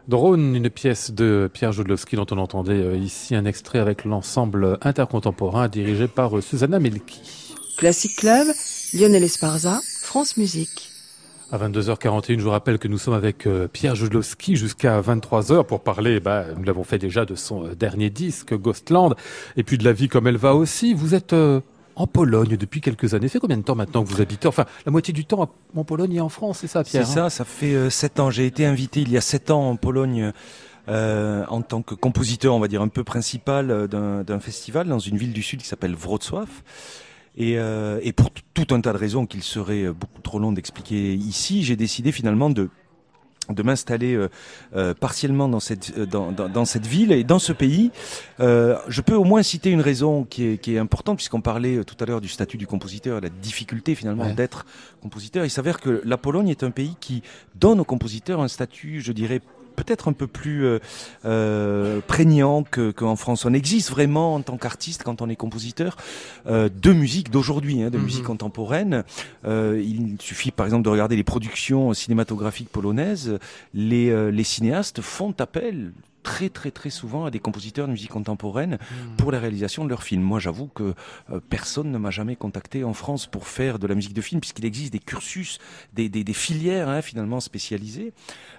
Drone, une pièce de Pierre Jodlowski dont on entendait euh, ici un extrait avec l'ensemble intercontemporain dirigé par euh, Susanna Melki. Classic Club, Lionel Esparza, France Musique. À 22h41, je vous rappelle que nous sommes avec euh, Pierre Jodlowski jusqu'à 23h pour parler, bah, nous l'avons fait déjà, de son dernier disque, Ghostland, et puis de la vie comme elle va aussi. Vous êtes en Pologne depuis quelques années. Ça fait combien de temps maintenant que vous habitez Enfin, la moitié du temps en Pologne et en France, c'est ça, Pierre C'est ça, hein ça fait euh, sept ans. J'ai été invité il y a sept ans en Pologne. Euh, en tant que compositeur, on va dire un peu principal euh, d'un festival dans une ville du sud qui s'appelle Wrocław. Et, euh, et, pour tout un tas de raisons qu'il serait beaucoup trop long d'expliquer ici, j'ai décidé finalement de de m'installer euh, euh, partiellement dans cette euh, dans, dans, dans, cette ville et dans ce pays. Euh, je peux au moins citer une raison qui est, qui est importante puisqu'on parlait tout à l'heure du statut du compositeur, la difficulté finalement ouais. d'être compositeur. Il s'avère que la Pologne est un pays qui donne aux compositeurs un statut, je dirais, peut-être un peu plus euh, euh, prégnant qu'en que France. On existe vraiment en tant qu'artiste, quand on est compositeur, euh, de musique d'aujourd'hui, hein, de mm -hmm. musique contemporaine. Il suffit par exemple de regarder les productions cinématographiques polonaises. Les, les cinéastes font appel très très très souvent à des compositeurs de musique contemporaine mmh. pour la réalisation de leurs films. Moi j'avoue que euh, personne ne m'a jamais contacté en France pour faire de la musique de film puisqu'il existe des cursus, des, des, des filières hein, finalement spécialisées.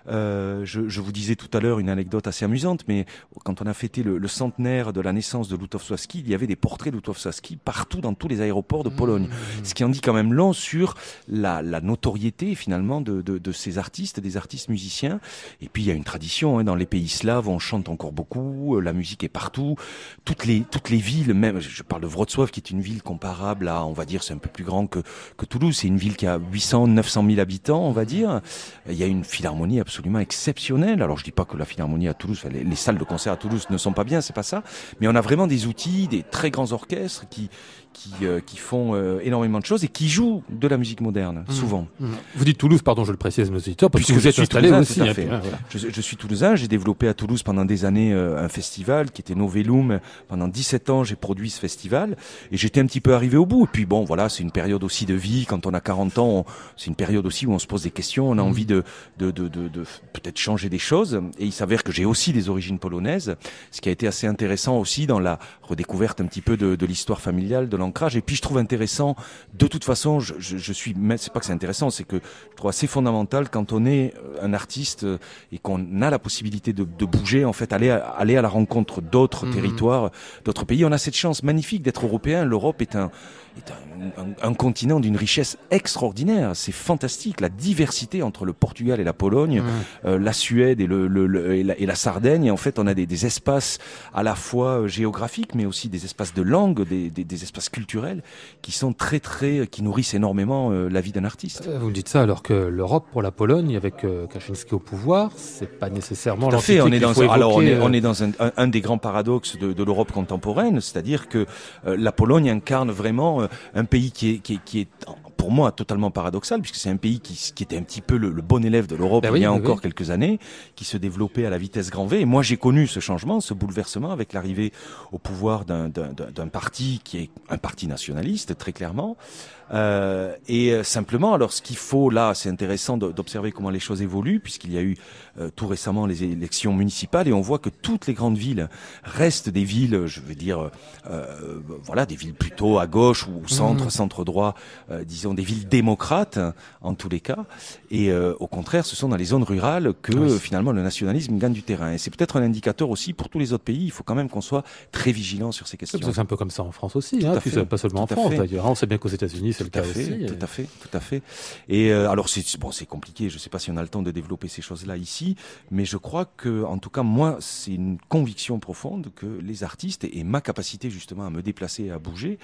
Euh, je, je, vous disais tout à l'heure une anecdote assez amusante, mais quand on a fêté le, le centenaire de la naissance de Lutowski, il y avait des portraits de Lutowski partout dans tous les aéroports de Pologne. Mmh. Ce qui en dit quand même long sur la, la notoriété finalement de, de, de, ces artistes, des artistes musiciens. Et puis il y a une tradition hein, dans les pays slaves on chante encore beaucoup, euh, la musique est partout, toutes les toutes les villes, même je parle de Wrocław qui est une ville comparable à, on va dire, c'est un peu plus grand que que Toulouse, c'est une ville qui a 800 900 000 habitants, on va dire. Il y a une philharmonie absolument exceptionnelle. Alors je dis pas que la philharmonie à Toulouse, les, les salles de concert à Toulouse ne sont pas bien, c'est pas ça, mais on a vraiment des outils, des très grands orchestres qui qui, euh, qui font euh, énormément de choses et qui jouent de la musique moderne, mmh. souvent. Mmh. Vous dites Toulouse, pardon, je le précise, monsieur parce Puisque que vous êtes installé aussi. Fait. Hein, voilà. je, je, suis toulousain, j'ai développé à Toulouse pendant des années euh, un festival qui était Novellum. Pendant 17 ans, j'ai produit ce festival et j'étais un petit peu arrivé au bout. Et puis bon, voilà, c'est une période aussi de vie. Quand on a 40 ans, c'est une période aussi où on se pose des questions, on a mmh. envie de, de, de, de, de peut-être changer des choses. Et il s'avère que j'ai aussi des origines polonaises, ce qui a été assez intéressant aussi dans la redécouverte un petit peu de, de l'histoire familiale, de l'ancrage. Et puis je trouve intéressant. De toute façon, je, je, je suis, c'est pas que c'est intéressant, c'est que je trouve assez fondamental quand on est un artiste et qu'on a la possibilité de, de, bouger, en fait, aller à, aller à la rencontre d'autres mmh. territoires, d'autres pays. On a cette chance magnifique d'être européen. L'Europe est un est un, un, un continent d'une richesse extraordinaire. C'est fantastique, la diversité entre le Portugal et la Pologne, mmh. euh, la Suède et, le, le, le et, la, et, la, Sardaigne. Et en fait, on a des, des, espaces à la fois géographiques, mais aussi des espaces de langue, des, des, des espaces culturels qui sont très très, qui nourrissent énormément euh, la vie d'un artiste. Euh, vous dites ça alors que l'Europe pour la Pologne, avec euh, Kaczynski au pouvoir, c'est pas nécessairement Tout à fait. On est dans, alors on est, on est dans un, un, un, des grands paradoxes de, de l'Europe contemporaine, c'est-à-dire que la Pologne incarne vraiment un pays qui est, qui est, qui est pour moi totalement paradoxal puisque c'est un pays qui, qui, était un petit peu le, le bon élève de l'Europe ben oui, il y a encore oui. quelques années, qui se développait à la vitesse grand V. Et moi j'ai connu ce changement, ce bouleversement avec l'arrivée au pouvoir d'un parti qui est un parti nationaliste très clairement. Euh, et euh, simplement, alors ce qu'il faut là, c'est intéressant d'observer comment les choses évoluent, puisqu'il y a eu euh, tout récemment les élections municipales, et on voit que toutes les grandes villes restent des villes, je veux dire, euh, voilà, des villes plutôt à gauche ou centre, mmh. centre droit, euh, disons des villes démocrates en tous les cas. Et euh, au contraire, ce sont dans les zones rurales que oui. finalement le nationalisme gagne du terrain. Et c'est peut-être un indicateur aussi pour tous les autres pays. Il faut quand même qu'on soit très vigilant sur ces questions. C'est un peu comme ça en France aussi, hein, puis pas seulement tout en France d'ailleurs. On sait bien qu'aux États-Unis c'est le cas fait, aussi. Tout à fait, tout à fait. Et euh, alors c'est bon, c'est compliqué. Je ne sais pas si on a le temps de développer ces choses-là ici, mais je crois que, en tout cas, moi, c'est une conviction profonde que les artistes et, et, ma capacité justement à me déplacer, et à bouger,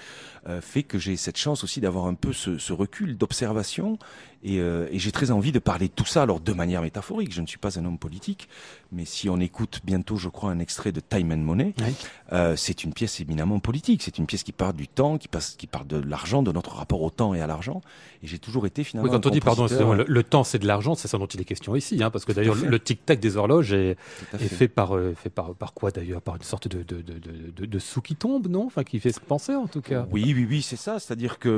euh, fait que j'ai cette chance aussi d'avoir un peu ce, ce recul d'observation et, euh, et j'ai très envie de parler de tout ça, alors de manière métaphorique. Je ne suis pas un homme politique, mais si on écoute bientôt, je crois, un extrait de Time and Money, oui. euh, c'est une pièce éminemment politique. C'est une pièce qui parle du temps, qui, passe, qui parle de l'argent, de notre rapport au temps et à l'argent. Et j'ai toujours été finalement. Oui, quand on dit, pardon, le, le, temps, c'est de l'argent, c'est ça dont il est question ici, hein, parce que d'ailleurs, le tic-tac des horloges est, est fait. par, euh, fait par, par quoi d'ailleurs Par une sorte de, de, de, de, sous qui tombe, non? Enfin, qui fait se penser en tout cas. Oui, oui, oui. c'est ça. C'est-à-dire que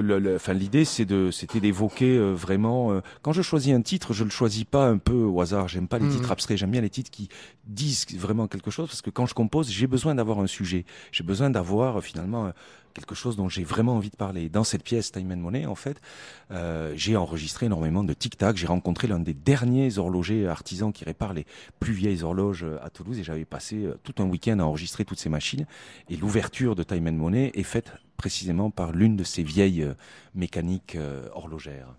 l'idée, c'était d'évoquer euh, vraiment. euh, quand je choisis un titre, je le choisis pas un peu au hasard. J'aime pas les Mhm. titres abstraits. J'aime bien les titres qui disent vraiment quelque chose. Parce que quand je compose, j'ai besoin d'avoir un sujet. J'ai besoin d'avoir finalement quelque chose dont j'ai vraiment envie de parler. Dans cette pièce Time and Money, en fait, euh, j'ai enregistré énormément de tic-tac. J'ai rencontré l'un des derniers horlogers artisans qui répare les plus vieilles horloges euh, à Toulouse et j'avais passé euh, tout un week-end à enregistrer toutes ces machines. Et l'ouverture de Time and Money est faite précisément par l'une de ces vieilles mécaniques horlogères.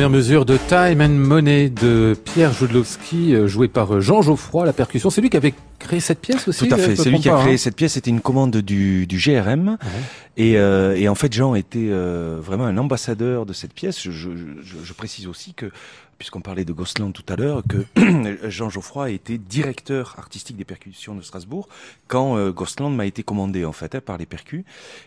Les premières mesures de Time and Money de Pierre Jodlowski, euh, joué par euh, Jean Geoffroy, la percussion. C'est lui qui avait créé cette pièce aussi Tout à euh, fait. me C'est lui qui a créé hein cette pièce. C'était une commande du, du GRM. Et, euh, et en fait, Jean était euh, vraiment un ambassadeur de cette pièce. Je, je, je, je précise aussi que, puisqu'on parlait de Gosselin tout à l'heure, que [clears throat] Jean Geoffroy a été directeur artistique des percussions de Strasbourg quand euh, Gosselin m'a été commandé en fait hein, par les percus.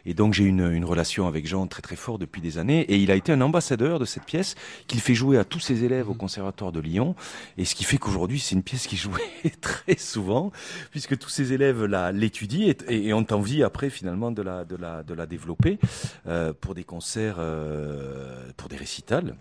Et donc j'ai une, une relation avec Jean très très forte depuis des années. Et il a été un ambassadeur de cette pièce qu'il fait jouer à tous ses élèves au Conservatoire de Lyon. Et ce qui fait qu'aujourd'hui c'est une pièce qui jouée [laughs] très souvent puisque tous ces élèves l'étudient et, ont envie après finalement de la de la de la développer euh, pour des concerts, euh, pour des récitals.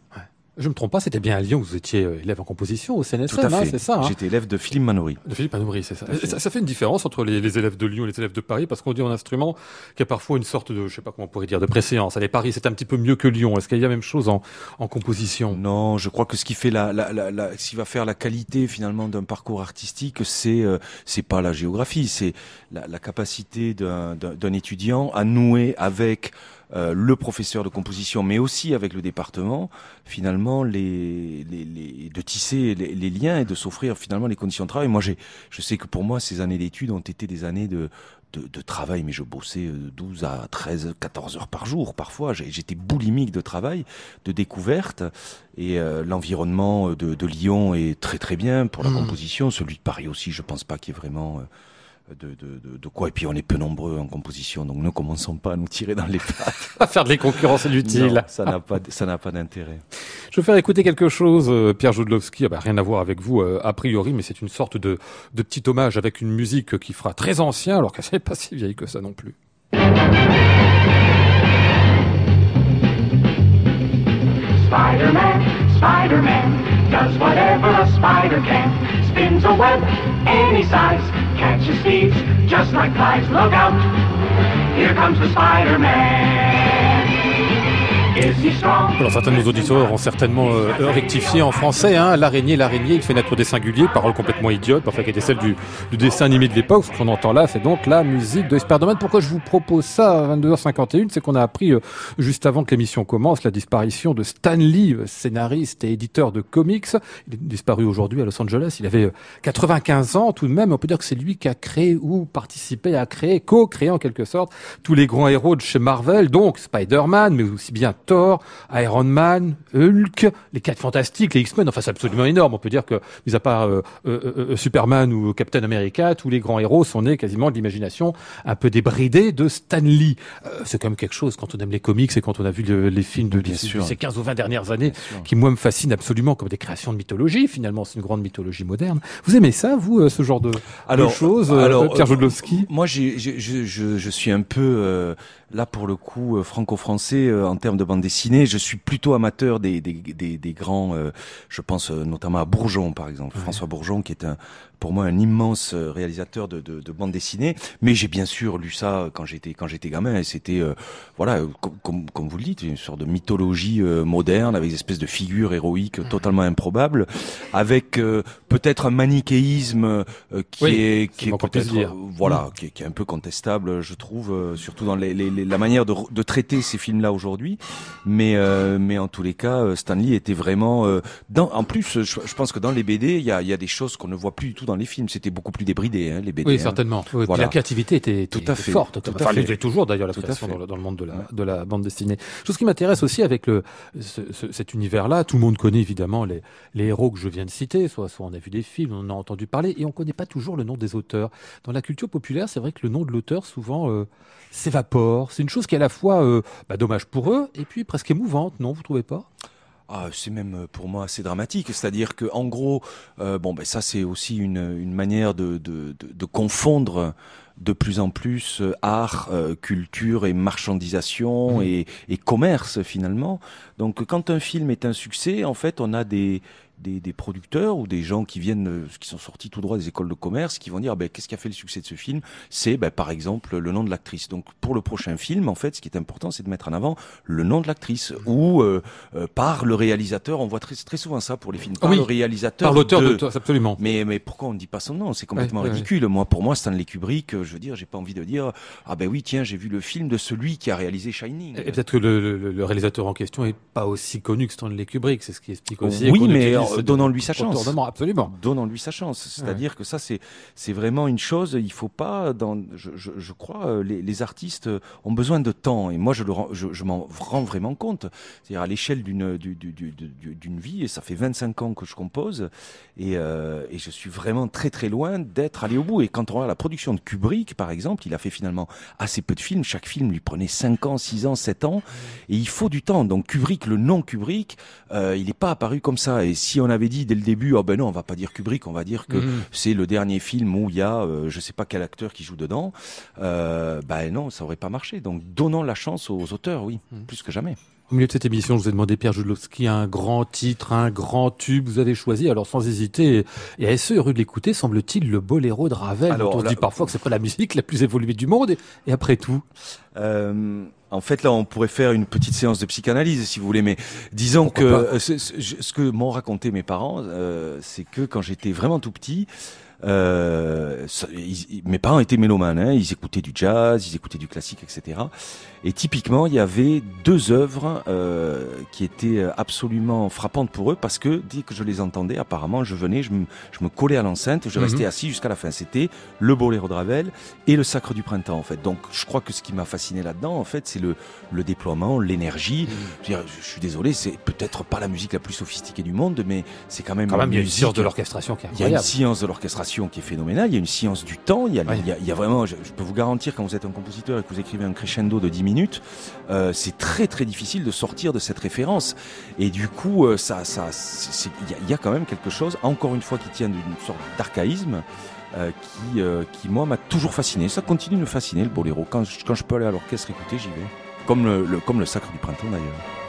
Je me trompe pas, c'était bien à Lyon que vous étiez euh, élève en composition au CNSM, Tout à hein, fait. c'est ça. hein J'étais élève de Philippe Manoury. de Philippe Anouri, c'est ça. Ça. ça fait une différence entre les, les élèves de Lyon et les élèves de Paris, parce qu'on dit en instrument qu'il y a parfois une sorte de, je sais pas comment on pourrait dire, de préséance. Allez, Paris, c'est un petit peu mieux que Lyon. Est-ce qu'il y a la même chose en, en composition? Non, je crois que ce qui fait la, la, la, la- ce qui va faire la qualité finalement d'un parcours artistique, c'est euh, c'est pas la géographie, c'est la, la capacité d'un étudiant à nouer avec euh, le professeur de composition, mais aussi avec le département, finalement les, les, les de tisser les, les liens et de s'offrir finalement les conditions de travail. Moi, j'ai, je sais que pour moi, ces années d'études ont été des années de de, de travail, mais je bossais euh, 12 à 13, 14 heures par jour parfois. J'étais boulimique de travail, de découverte. Et euh, l'environnement de, de Lyon est très très bien pour la Mhm. composition. Celui de Paris aussi, je pense pas qu'il y ait vraiment euh, de, de, de, de quoi. Et puis on est peu nombreux en composition, donc ne commençons pas à nous tirer dans les [laughs] pattes. À faire de les concurrences inutiles. Non, ça n'a pas, ça n'a pas d'intérêt. Je vais faire écouter quelque chose, euh, Pierre Jodlowski, ah bah, rien à voir avec vous euh, a priori, mais c'est une sorte de, de petit hommage avec une musique qui fera très ancien, alors qu'elle n'est pas si vieille que ça non plus. Spider-Man, Spider-Man does whatever a spider can. Spins a web any size, catches thieves just like flies. Look out, here comes the Spider-Man. Alors certains de nos auditeurs ont certainement euh, rectifié en français. Hein, l'araignée, l'araignée, il fait naître des singuliers, parole complètement idiote, parfois qui était celle du, du dessin animé de l'époque. Ce qu'on entend là, c'est donc la musique de Spider-Man. Pourquoi je vous propose ça à 22h51 C'est qu'on a appris euh, juste avant que l'émission commence la disparition de Stan Lee, euh, scénariste et éditeur de comics. Il est disparu aujourd'hui à Los Angeles. Il avait euh, 95 ans tout de même. On peut dire que c'est lui qui a créé ou participé à créer, co-créé en quelque sorte, tous les grands héros de chez Marvel. Donc Spider-Man, mais aussi bien Iron Man, Hulk, les Quatre Fantastiques, les X-Men. Enfin, c'est absolument énorme. On peut dire que, mis à part euh, euh, euh, Superman ou Captain America, tous les grands héros sont nés quasiment de l'imagination un peu débridée de Stan Lee. Euh, c'est quand même quelque chose quand on aime les comics et quand on a vu le- les films de, de ces 15 ou 20 dernières années, qui moi me fascinent absolument comme des créations de mythologie. Finalement, c'est une grande mythologie moderne. Vous aimez ça, vous, euh, ce genre de, de choses, alors, Pierre Jodlowski? Moi, je, je suis un peu euh, là pour le coup euh, franco-français euh, en termes de bande dessinée. Je suis plutôt amateur des, des, des, des grands. euh, je pense notamment à Bourgeon, par exemple, François Bourgeon, qui est un pour moi un immense euh, réalisateur de, de, de bande dessinée. Mais j'ai bien sûr lu ça quand j'étais quand j'étais gamin. Et c'était euh, voilà, euh, com- comme, vous le dites, une sorte de mythologie euh, moderne avec des espèces de figures héroïques Mhm. totalement improbables, avec euh, peut-être un manichéisme euh, qui Oui, est c'est qui est peut-être euh, voilà, qui est, qui est un peu contestable, je trouve, euh, surtout dans les, les- les- la manière de, de traiter ces films-là aujourd'hui. Mais euh, mais en tous les cas, euh, Stanley était vraiment euh, dans. En plus, je, je pense que dans les BD, il y a, y a des choses qu'on ne voit plus du tout dans les films. C'était beaucoup plus débridé, hein, les BD. Oui, hein. certainement. Oui, puis Voilà. la créativité était, Tout à fait. forte. Tout Enfin, l'est toujours d'ailleurs la Tout création dans le, dans le monde de la, de la bande dessinée. Chose qui m'intéresse aussi avec le, ce- ce- cet univers-là, tout le monde connaît évidemment les, les héros que je viens de citer, soit, soit on a vu des films, on en a entendu parler, et on connaît pas toujours le nom des auteurs. Dans la culture populaire, c'est vrai que le nom de l'auteur souvent euh, s'évapore. C'est une chose qui est à la fois euh, bah, dommage pour eux et puis presque émouvante, non Vous trouvez pas? Ah, c'est même euh, pour moi assez dramatique. C'est-à-dire que, en gros, euh, bon, ben ça c'est aussi une, manière de confondre de plus en plus euh, art, euh, culture et marchandisation Mhm. et, et commerce finalement. Donc, quand un film est un succès, en fait, on a des des, des producteurs ou des gens qui viennent, euh, qui sont sortis tout droit des écoles de commerce, qui vont dire, ben, qu'est-ce qui a fait le succès de ce film? C'est, ben, par exemple, le nom de l'actrice. Donc, pour le prochain film, en fait, ce qui est important, c'est de mettre en avant le nom de l'actrice ou euh, euh, par le réalisateur. On voit très, très souvent ça pour les films. Par Oui, le réalisateur. Par l'auteur de... de, absolument. Mais, mais pourquoi on ne dit pas son nom? C'est complètement Ouais, ouais, ridicule. Moi, pour moi, Stanley Kubrick, je veux dire, j'ai pas envie de dire ah ben oui, tiens, j'ai vu le film de celui qui a réalisé Shining. Et peut-être que le, le- le réalisateur en question est pas aussi connu que Stanley Kubrick, c'est ce qui explique aussi. Oui, mais euh, ce donnons-lui sa chance. absolument. Donnons-lui sa chance. C'est-à-dire que ça, c'est c'est vraiment une chose. Il faut pas, dans, je, je, je crois, euh, les, les artistes euh, ont besoin de temps. Et moi, je le je, je m'en rends vraiment compte. C'est-à-dire à l'échelle d'une du- du- du- du- d'une vie. Et ça fait 25 ans que je compose. Et, euh, et je suis vraiment très très loin d'être allé au bout. Et quand on regarde la production de Kubrick, par exemple, il a fait finalement assez peu de films. Chaque film lui prenait 5 ans, 6 ans, 7 ans. Et il faut du temps. Donc Kubrick, le nom Kubrick, euh, il n'est pas apparu comme ça. Et si on avait dit dès le début, oh ben non, on va pas dire Kubrick, on va dire que Mhm. c'est le dernier film où il y a, euh, je sais pas quel acteur qui joue dedans, euh, ben non, ça aurait pas marché. Donc donnons la chance aux auteurs, oui, Mhm. plus que jamais. Au milieu de cette émission, je vous ai demandé, Pierre Jodlowski, un grand titre, un grand tube. Vous avez choisi, alors sans hésiter, et assez heureux de l'écouter, semble-t-il, le boléro de Ravel. Alors, on se dit parfois que c'est pas la musique la plus évoluée du monde. Et, et après tout, Euh, en fait, là, on pourrait faire une petite séance de psychanalyse, si vous voulez, mais disons Pourquoi que euh, ce, que m'ont raconté mes parents, euh, c'est que quand j'étais vraiment tout petit, euh, ça- ils- ils- mes parents étaient mélomanes, hein, ils écoutaient du jazz, ils écoutaient du classique, etc. Et typiquement, il y avait deux œuvres euh, qui étaient absolument frappantes pour eux parce que dès que je les entendais, apparemment, je venais, je me, je me collais à l'enceinte, je Mhm. restais assis jusqu'à la fin. C'était le Boléro de Ravel et le Sacre du Printemps, en fait. Donc, je crois que ce qui m'a fasciné là-dedans, en fait, c'est le, le déploiement, l'énergie. Je, veux dire, je suis désolé, c'est peut-être pas la musique la plus sophistiquée du monde, mais c'est quand même quand même, il y a une science de l'orchestration qui est il y a une incroyable. science de l'orchestration qui est phénoménale, il y a une science du temps, il y a, Ouais. il y a, il y a vraiment, je, je peux vous garantir, quand vous êtes un compositeur et que vous écrivez un crescendo de 10 minutes, euh, c'est très très difficile de sortir de cette référence. Et du coup, euh, ça, ça, il y, a- quand même quelque chose, encore une fois, qui tient d'une sorte d'archaïsme. euh, qui, qui moi m'a toujours fasciné. Ça continue de me fasciner le boléro. Quand je, quand je peux aller à l'orchestre écouter, j'y vais. Comme comme le sacre du printemps d'ailleurs.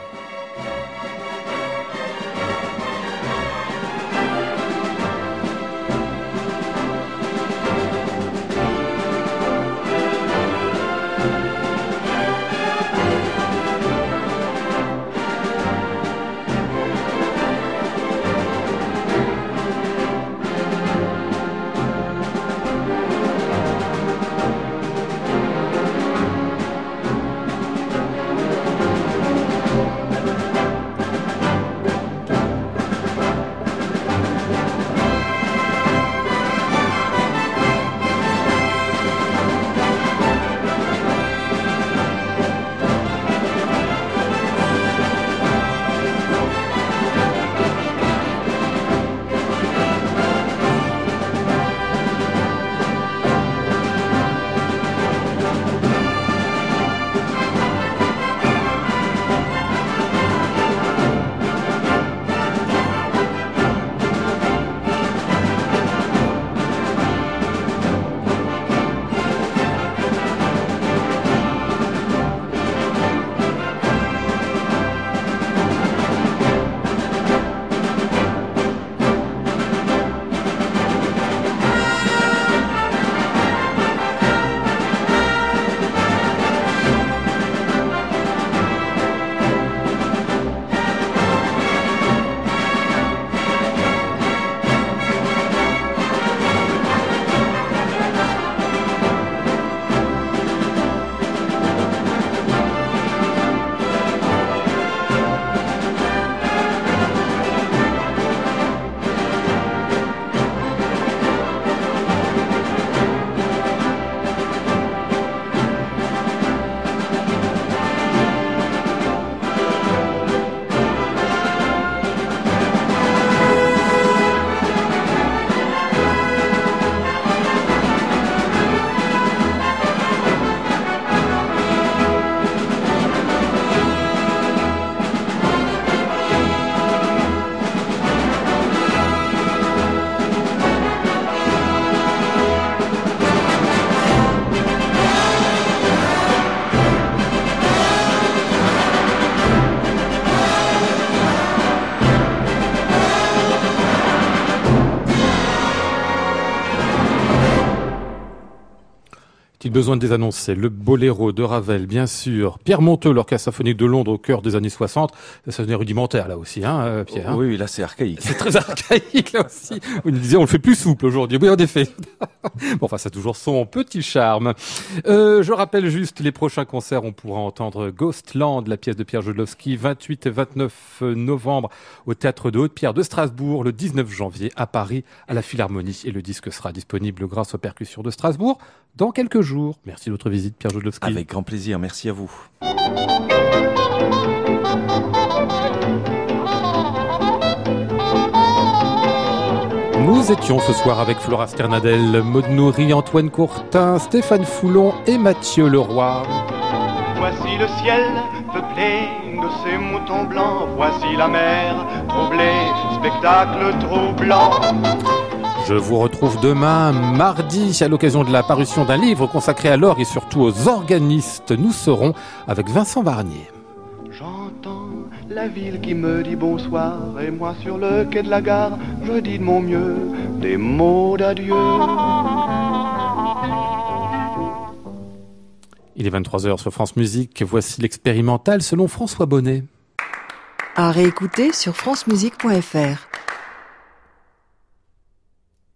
Besoin de désannoncer. Le boléro de Ravel, bien sûr. Pierre Monteux, l'orchestre symphonique de Londres au cœur des années 60. Ça sonne rudimentaire, là aussi, hein, euh, Pierre. hein. Oui, oui, là c'est archaïque. C'est très archaïque, là aussi. Vous nous disiez, on le fait plus souple aujourd'hui. Oui, en effet. [laughs] bon, enfin, ça a toujours son petit charme. Euh, je rappelle juste les prochains concerts. On pourra entendre Ghostland, la pièce de Pierre Jodlowski, 28 et 29 novembre au Théâtre de Haute-Pierre de Strasbourg, le 19 janvier à Paris, à la Philharmonie. Et le disque sera disponible grâce aux percussions de Strasbourg dans quelques jours. Merci de votre visite, Pierre Jodlowski. Avec grand plaisir, merci à vous. Nous étions ce soir avec Flora Sternadel, Maud Nourri, Antoine Courtin, Stéphane Foulon et Mathieu Leroy. Voici le ciel peuplé de ces moutons blancs. Voici la mer troublée, spectacle troublant. Je vous retrouve demain, mardi, à l'occasion de la parution d'un livre consacré à l'orgue et surtout aux organistes. Nous serons avec Vincent Varnier. J'entends la ville qui me dit bonsoir. Et moi sur le quai de la gare, je dis de mon mieux des mots d'adieu. Il est 23h sur France Musique. Voici l'expérimental selon François Bonnet. À réécouter sur francemusique.fr.